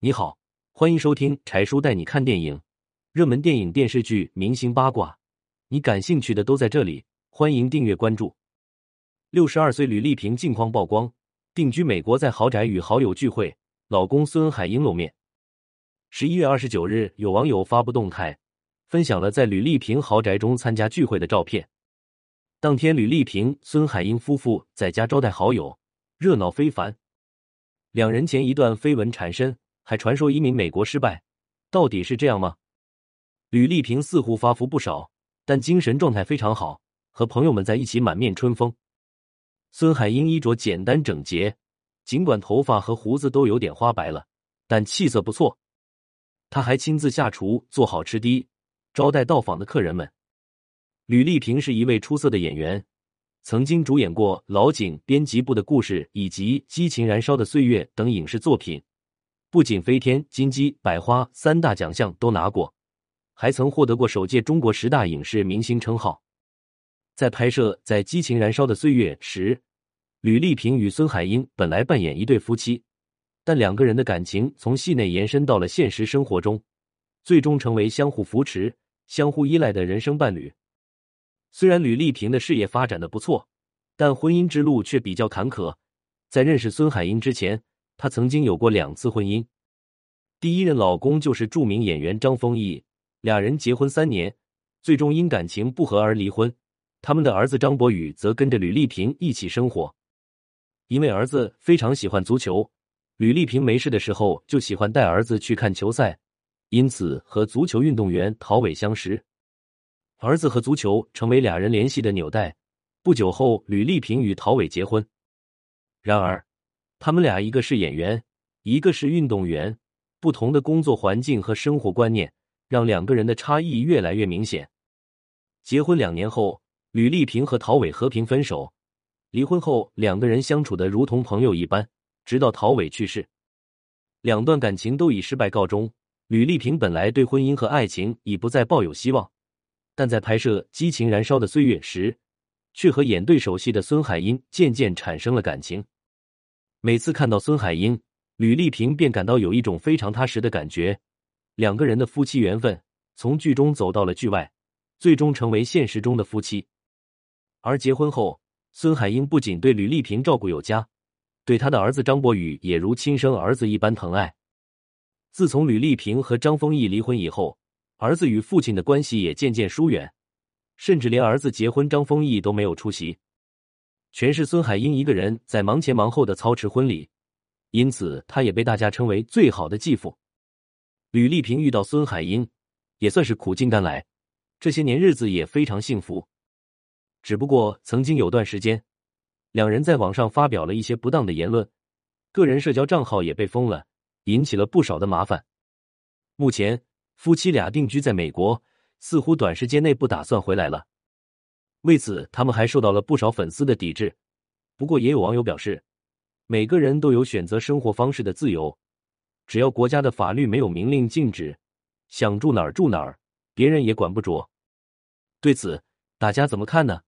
你好，欢迎收听柴叔带你看电影，热门电影、电视剧、明星八卦，你感兴趣的都在这里。欢迎订阅关注。六十二岁吕丽萍近况曝光，定居美国，在豪宅与好友聚会，老公孙海英露面。十一月二十九日，有网友发布动态，分享了在吕丽萍豪宅中参加聚会的照片。当天，吕丽萍、孙海英夫妇在家招待好友，热闹非凡。两人前一段绯闻缠身，还传说移民美国失败，到底是这样吗？吕丽萍似乎发福不少，但精神状态非常好，和朋友们在一起满面春风。孙海英衣着简单整洁，尽管头发和胡子都有点花白了，但气色不错。他还亲自下厨做好吃的，招待到访的客人们。吕丽萍是一位出色的演员。曾经主演过《老井》编辑部的故事以及《激情燃烧的岁月》等影视作品，不仅飞天、金鸡、百花三大奖项都拿过，还曾获得过首届中国十大影视明星称号。在拍摄《在激情燃烧的岁月》时，吕丽萍与孙海英本来扮演一对夫妻，但两个人的感情从戏内延伸到了现实生活中，最终成为相互扶持、相互依赖的人生伴侣。虽然吕丽萍的事业发展的不错，但婚姻之路却比较坎坷。在认识孙海英之前，她曾经有过两次婚姻。第一任老公就是著名演员张丰毅，俩人结婚三年，最终因感情不和而离婚。他们的儿子张博宇则跟着吕丽萍一起生活。因为儿子非常喜欢足球，吕丽萍没事的时候就喜欢带儿子去看球赛，因此和足球运动员陶伟相识。儿子和足球成为俩人联系的纽带。不久后，吕丽萍与陶伟结婚。然而，他们俩一个是演员，一个是运动员，不同的工作环境和生活观念让两个人的差异越来越明显。结婚两年后，吕丽萍和陶伟和平分手。离婚后，两个人相处的如同朋友一般，直到陶伟去世，两段感情都以失败告终。吕丽萍本来对婚姻和爱情已不再抱有希望。但在拍摄《激情燃烧的岁月》时，却和演对手戏的孙海英渐渐产生了感情。每次看到孙海英，吕丽萍便感到有一种非常踏实的感觉。两个人的夫妻缘分从剧中走到了剧外，最终成为现实中的夫妻。而结婚后，孙海英不仅对吕丽萍照顾有加，对他的儿子张博宇也如亲生儿子一般疼爱。自从吕丽萍和张丰毅离婚以后，儿子与父亲的关系也渐渐疏远，甚至连儿子结婚，张丰毅都没有出席，全是孙海英一个人在忙前忙后的操持婚礼，因此他也被大家称为最好的继父。吕丽萍遇到孙海英，也算是苦尽甘来，这些年日子也非常幸福。只不过曾经有段时间，两人在网上发表了一些不当的言论，个人社交账号也被封了，引起了不少的麻烦。目前。夫妻俩定居在美国，似乎短时间内不打算回来了。为此，他们还受到了不少粉丝的抵制。不过，也有网友表示，每个人都有选择生活方式的自由，只要国家的法律没有明令禁止，想住哪儿住哪儿，别人也管不着。对此，大家怎么看呢？